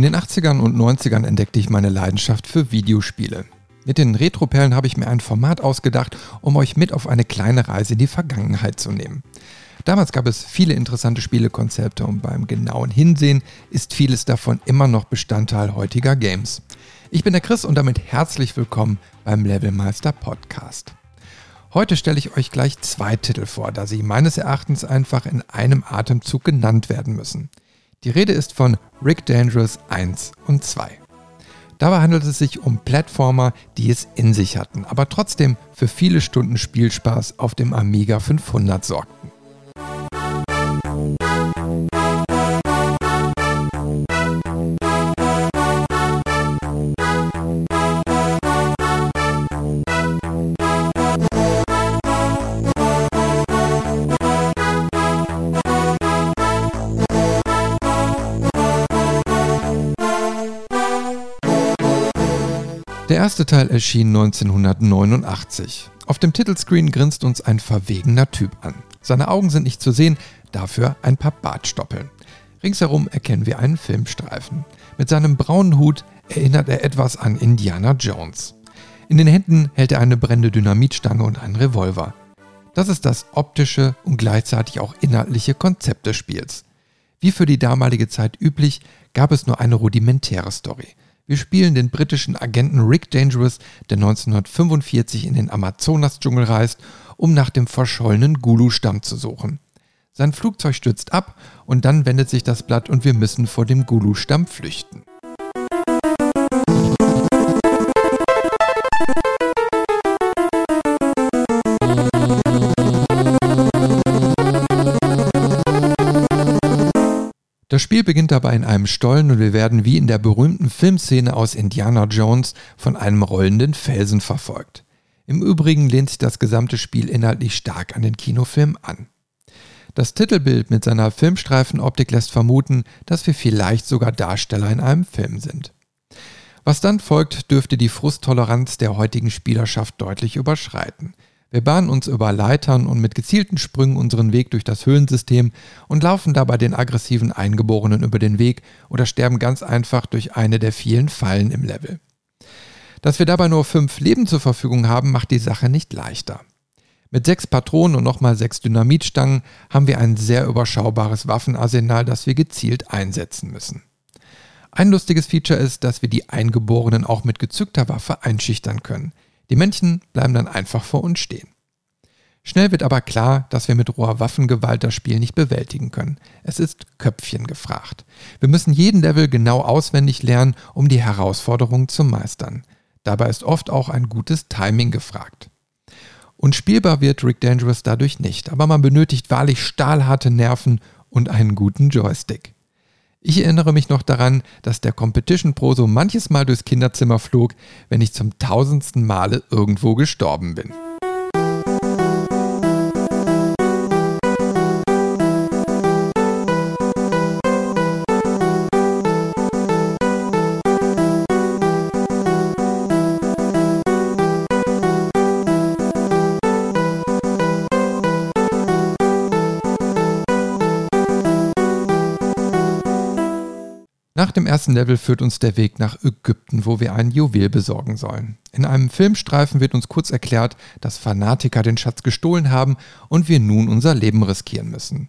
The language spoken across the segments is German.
In den 80ern und 90ern entdeckte ich meine Leidenschaft für Videospiele. Mit den Retroperlen habe ich mir ein Format ausgedacht, um euch mit auf eine kleine Reise in die Vergangenheit zu nehmen. Damals gab es viele interessante Spielekonzepte und beim genauen Hinsehen ist vieles davon immer noch Bestandteil heutiger Games. Ich bin der Chris und damit herzlich willkommen beim Levelmeister Podcast. Heute stelle ich euch gleich zwei Titel vor, da sie meines Erachtens einfach in einem Atemzug genannt werden müssen. Die Rede ist von Rick Dangerous 1 und 2. Dabei handelt es sich um Plattformer, die es in sich hatten, aber trotzdem für viele Stunden Spielspaß auf dem Amiga 500 sorgten. Erste Teil erschien 1989. Auf dem Titelscreen grinst uns ein verwegener Typ an. Seine Augen sind nicht zu sehen, dafür ein paar Bartstoppeln. Ringsherum erkennen wir einen Filmstreifen. Mit seinem braunen Hut erinnert er etwas an Indiana Jones. In den Händen hält er eine brennende Dynamitstange und einen Revolver. Das ist das optische und gleichzeitig auch inhaltliche Konzept des Spiels. Wie für die damalige Zeit üblich, gab es nur eine rudimentäre Story. Wir spielen den britischen Agenten Rick Dangerous, der 1945 in den Amazonas-Dschungel reist, um nach dem verschollenen Gulu-Stamm zu suchen. Sein Flugzeug stürzt ab und dann wendet sich das Blatt und wir müssen vor dem Gulu-Stamm flüchten. Das Spiel beginnt dabei in einem Stollen und wir werden wie in der berühmten Filmszene aus Indiana Jones von einem rollenden Felsen verfolgt. Im Übrigen lehnt sich das gesamte Spiel inhaltlich stark an den Kinofilm an. Das Titelbild mit seiner Filmstreifenoptik lässt vermuten, dass wir vielleicht sogar Darsteller in einem Film sind. Was dann folgt, dürfte die Frusttoleranz der heutigen Spielerschaft deutlich überschreiten. Wir bahnen uns über Leitern und mit gezielten Sprüngen unseren Weg durch das Höhlensystem und laufen dabei den aggressiven Eingeborenen über den Weg oder sterben ganz einfach durch eine der vielen Fallen im Level. Dass wir dabei nur fünf Leben zur Verfügung haben, macht die Sache nicht leichter. Mit sechs Patronen und nochmal sechs Dynamitstangen haben wir ein sehr überschaubares Waffenarsenal, das wir gezielt einsetzen müssen. Ein lustiges Feature ist, dass wir die Eingeborenen auch mit gezückter Waffe einschüchtern können. Die Männchen bleiben dann einfach vor uns stehen. Schnell wird aber klar, dass wir mit roher Waffengewalt das Spiel nicht bewältigen können. Es ist Köpfchen gefragt. Wir müssen jeden Level genau auswendig lernen, um die Herausforderungen zu meistern. Dabei ist oft auch ein gutes Timing gefragt. Und spielbar wird Rick Dangerous dadurch nicht, aber man benötigt wahrlich stahlharte Nerven und einen guten Joystick. Ich erinnere mich noch daran, dass der Competition Pro so manches Mal durchs Kinderzimmer flog, wenn ich zum tausendsten Male irgendwo gestorben bin. Ersten Level führt uns der Weg nach Ägypten, wo wir ein Juwel besorgen sollen. In einem Filmstreifen wird uns kurz erklärt, dass Fanatiker den Schatz gestohlen haben und wir nun unser Leben riskieren müssen.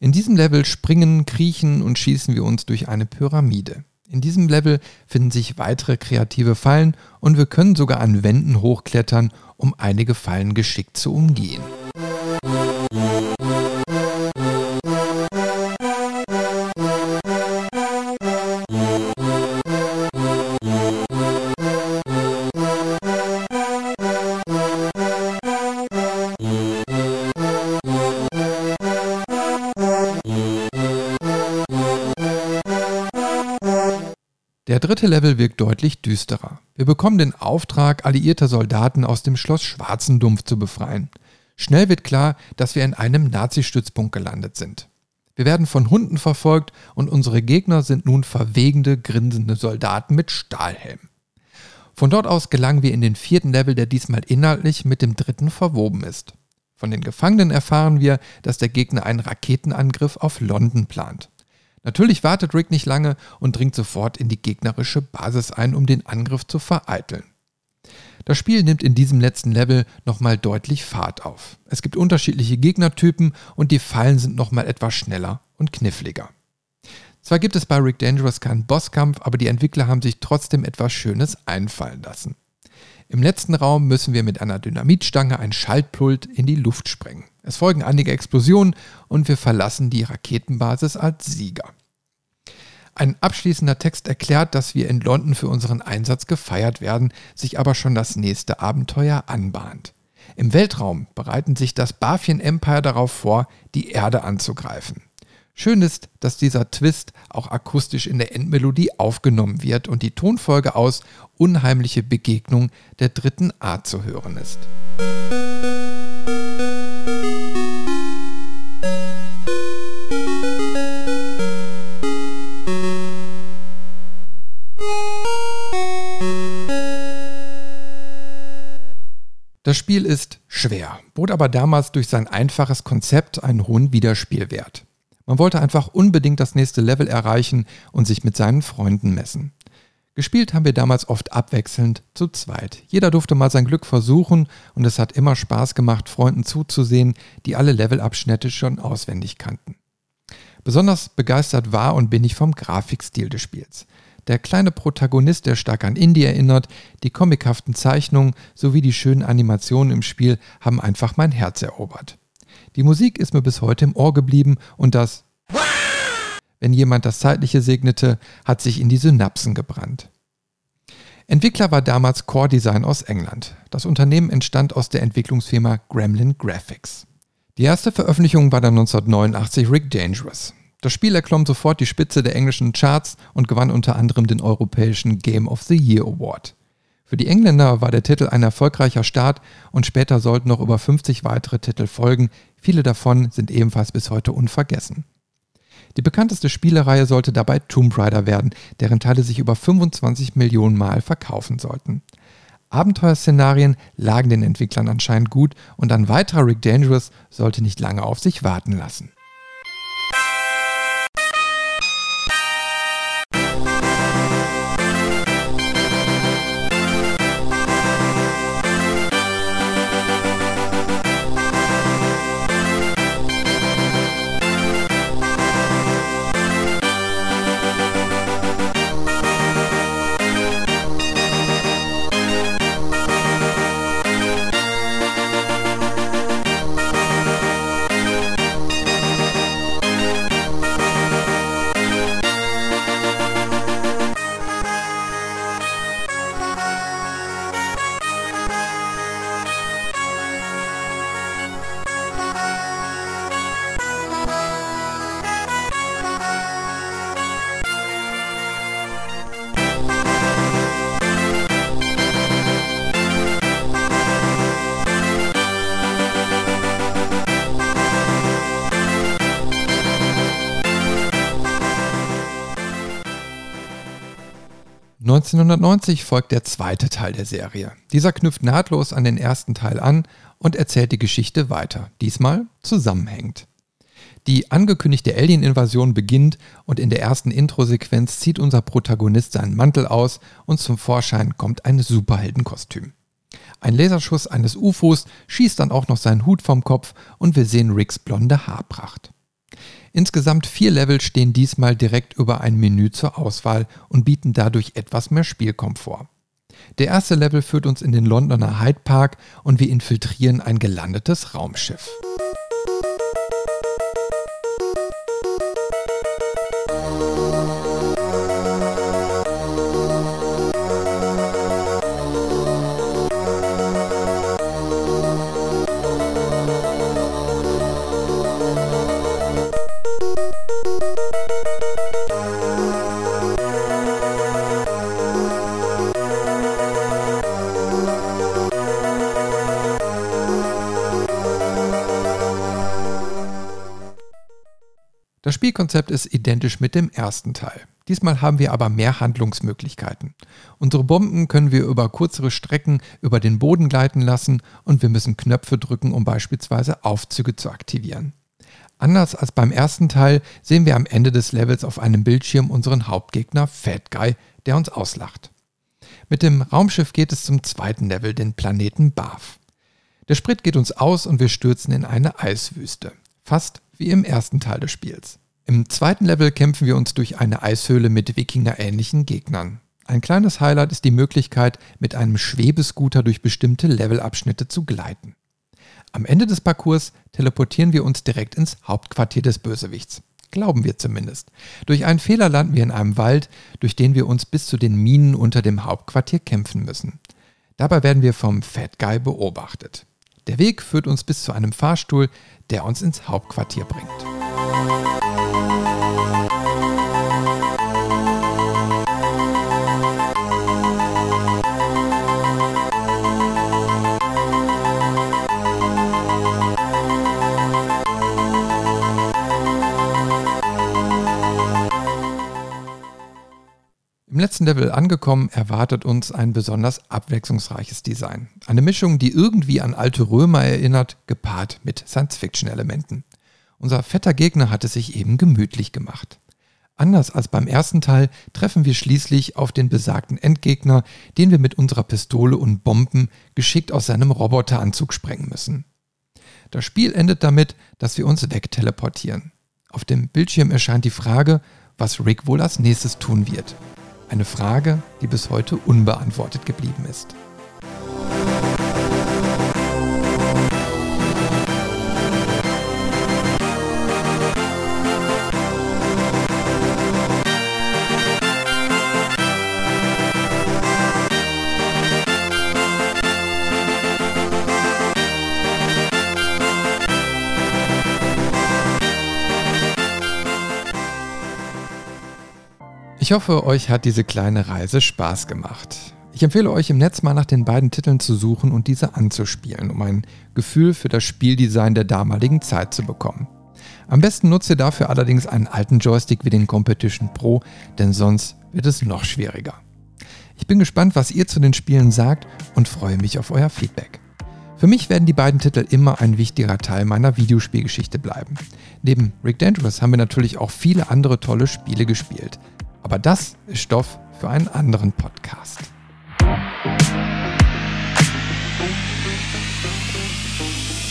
In diesem Level springen, kriechen und schießen wir uns durch eine Pyramide. In diesem Level finden sich weitere kreative Fallen und wir können sogar an Wänden hochklettern, um einige Fallen geschickt zu umgehen. Der dritte Level wirkt deutlich düsterer. Wir bekommen den Auftrag, alliierte Soldaten aus dem Schloss Schwarzendumpf zu befreien. Schnell wird klar, dass wir in einem Nazi-Stützpunkt gelandet sind. Wir werden von Hunden verfolgt und unsere Gegner sind nun verwegende, grinsende Soldaten mit Stahlhelmen. Von dort aus gelangen wir in den vierten Level, der diesmal inhaltlich mit dem dritten verwoben ist. Von den Gefangenen erfahren wir, dass der Gegner einen Raketenangriff auf London plant. Natürlich wartet Rick nicht lange und dringt sofort in die gegnerische Basis ein, um den Angriff zu vereiteln. Das Spiel nimmt in diesem letzten Level nochmal deutlich Fahrt auf. Es gibt unterschiedliche Gegnertypen und die Fallen sind nochmal etwas schneller und kniffliger. Zwar gibt es bei Rick Dangerous keinen Bosskampf, aber die Entwickler haben sich trotzdem etwas Schönes einfallen lassen. Im letzten Raum müssen wir mit einer Dynamitstange ein Schaltpult in die Luft sprengen. Es folgen einige Explosionen und wir verlassen die Raketenbasis als Sieger. Ein abschließender Text erklärt, dass wir in London für unseren Einsatz gefeiert werden, sich aber schon das nächste Abenteuer anbahnt. Im Weltraum bereiten sich das Bafien Empire darauf vor, die Erde anzugreifen. Schön ist, dass dieser Twist auch akustisch in der Endmelodie aufgenommen wird und die Tonfolge aus Unheimliche Begegnung der dritten Art zu hören ist. Das Spiel ist schwer, bot aber damals durch sein einfaches Konzept einen hohen Wiederspielwert. Man wollte einfach unbedingt das nächste Level erreichen und sich mit seinen Freunden messen. Gespielt haben wir damals oft abwechselnd zu zweit. Jeder durfte mal sein Glück versuchen und es hat immer Spaß gemacht, Freunden zuzusehen, die alle Levelabschnitte schon auswendig kannten. Besonders begeistert war und bin ich vom Grafikstil des Spiels. Der kleine Protagonist, der stark an Indie erinnert, die comichaften Zeichnungen sowie die schönen Animationen im Spiel haben einfach mein Herz erobert. Die Musik ist mir bis heute im Ohr geblieben und das wenn jemand das Zeitliche segnete, hat sich in die Synapsen gebrannt. Entwickler war damals Core Design aus England. Das Unternehmen entstand aus der Entwicklungsfirma Gremlin Graphics. Die erste Veröffentlichung war dann 1989 Rick Dangerous. Das Spiel erklomm sofort die Spitze der englischen Charts und gewann unter anderem den europäischen Game of the Year Award. Für die Engländer war der Titel ein erfolgreicher Start und später sollten noch über 50 weitere Titel folgen. Viele davon sind ebenfalls bis heute unvergessen. Die bekannteste Spielereihe sollte dabei Tomb Raider werden, deren Teile sich über 25 Millionen Mal verkaufen sollten. Abenteuerszenarien lagen den Entwicklern anscheinend gut und ein weiterer Rick Dangerous sollte nicht lange auf sich warten lassen. 1990 folgt der zweite Teil der Serie. Dieser knüpft nahtlos an den ersten Teil an und erzählt die Geschichte weiter, diesmal zusammenhängend. Die angekündigte Alien-Invasion beginnt und in der ersten Intro-Sequenz zieht unser Protagonist seinen Mantel aus und zum Vorschein kommt ein Superheldenkostüm. Ein Laserschuss eines UFOs schießt dann auch noch seinen Hut vom Kopf und wir sehen Ricks blonde Haarpracht. Insgesamt vier Level stehen diesmal direkt über ein Menü zur Auswahl und bieten dadurch etwas mehr Spielkomfort. Der erste Level führt uns in den Londoner Hyde Park und wir infiltrieren ein gelandetes Raumschiff. Das Spielkonzept ist identisch mit dem ersten Teil. Diesmal haben wir aber mehr Handlungsmöglichkeiten. Unsere Bomben können wir über kürzere Strecken über den Boden gleiten lassen und wir müssen Knöpfe drücken, um beispielsweise Aufzüge zu aktivieren. Anders als beim ersten Teil sehen wir am Ende des Levels auf einem Bildschirm unseren Hauptgegner Fat Guy, der uns auslacht. Mit dem Raumschiff geht es zum zweiten Level, den Planeten Bath. Der Sprit geht uns aus und wir stürzen in eine Eiswüste. Fast wie im ersten Teil des Spiels. Im zweiten Level kämpfen wir uns durch eine Eishöhle mit Wikinger-ähnlichen Gegnern. Ein kleines Highlight ist die Möglichkeit, mit einem Schwebescooter durch bestimmte Levelabschnitte zu gleiten. Am Ende des Parcours teleportieren wir uns direkt ins Hauptquartier des Bösewichts. Glauben wir zumindest. Durch einen Fehler landen wir in einem Wald, durch den wir uns bis zu den Minen unter dem Hauptquartier kämpfen müssen. Dabei werden wir vom Fat Guy beobachtet. Der Weg führt uns bis zu einem Fahrstuhl, der uns ins Hauptquartier bringt. Letzten Level angekommen, erwartet uns ein besonders abwechslungsreiches Design. Eine Mischung, die irgendwie an alte Römer erinnert, gepaart mit Science-Fiction-Elementen. Unser fetter Gegner hat es sich eben gemütlich gemacht. Anders als beim ersten Teil treffen wir schließlich auf den besagten Endgegner, den wir mit unserer Pistole und Bomben geschickt aus seinem Roboteranzug sprengen müssen. Das Spiel endet damit, dass wir uns wegteleportieren. Auf dem Bildschirm erscheint die Frage, was Rick wohl als nächstes tun wird. Eine Frage, die bis heute unbeantwortet geblieben ist. Ich hoffe, euch hat diese kleine Reise Spaß gemacht. Ich empfehle euch im Netz mal nach den beiden Titeln zu suchen und diese anzuspielen, um ein Gefühl für das Spieldesign der damaligen Zeit zu bekommen. Am besten nutzt ihr dafür allerdings einen alten Joystick wie den Competition Pro, denn sonst wird es noch schwieriger. Ich bin gespannt, was ihr zu den Spielen sagt und freue mich auf euer Feedback. Für mich werden die beiden Titel immer ein wichtiger Teil meiner Videospielgeschichte bleiben. Neben Rick Dangerous haben wir natürlich auch viele andere tolle Spiele gespielt. Aber das ist Stoff für einen anderen Podcast.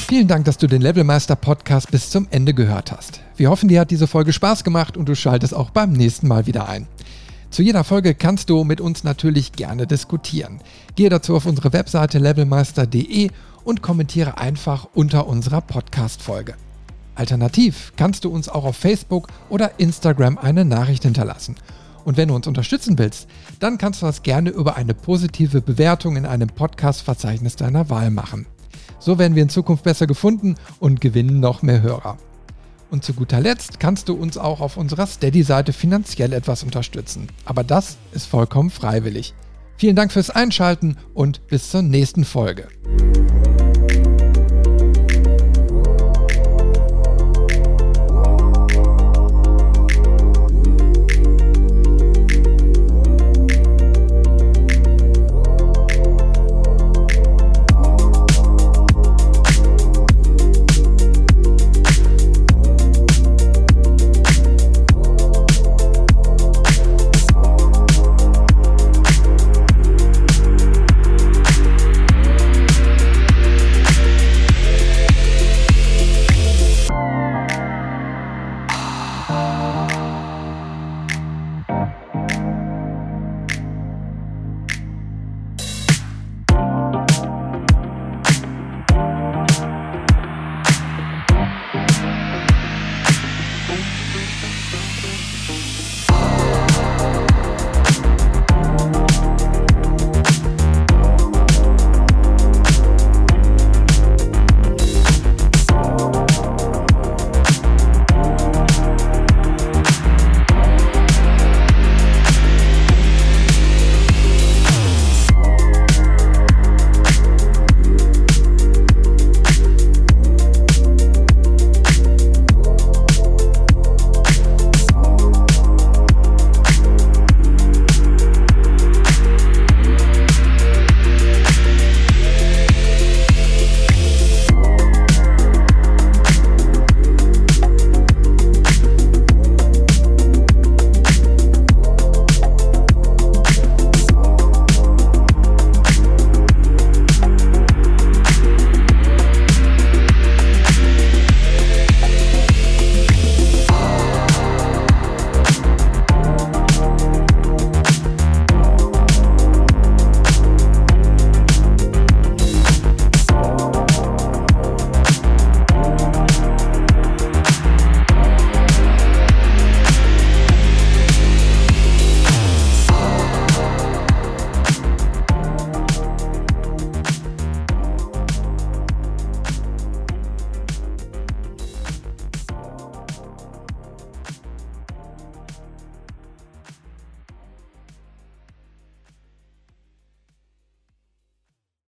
Vielen Dank, dass du den Levelmeister Podcast bis zum Ende gehört hast. Wir hoffen, dir hat diese Folge Spaß gemacht und du schaltest auch beim nächsten Mal wieder ein. Zu jeder Folge kannst du mit uns natürlich gerne diskutieren. Gehe dazu auf unsere Webseite levelmeister.de und kommentiere einfach unter unserer Podcast-Folge. Alternativ kannst du uns auch auf Facebook oder Instagram eine Nachricht hinterlassen. Und wenn du uns unterstützen willst, dann kannst du das gerne über eine positive Bewertung in einem Podcast-Verzeichnis deiner Wahl machen. So werden wir in Zukunft besser gefunden und gewinnen noch mehr Hörer. Und zu guter Letzt kannst du uns auch auf unserer Steady-Seite finanziell etwas unterstützen. Aber das ist vollkommen freiwillig. Vielen Dank fürs Einschalten und bis zur nächsten Folge.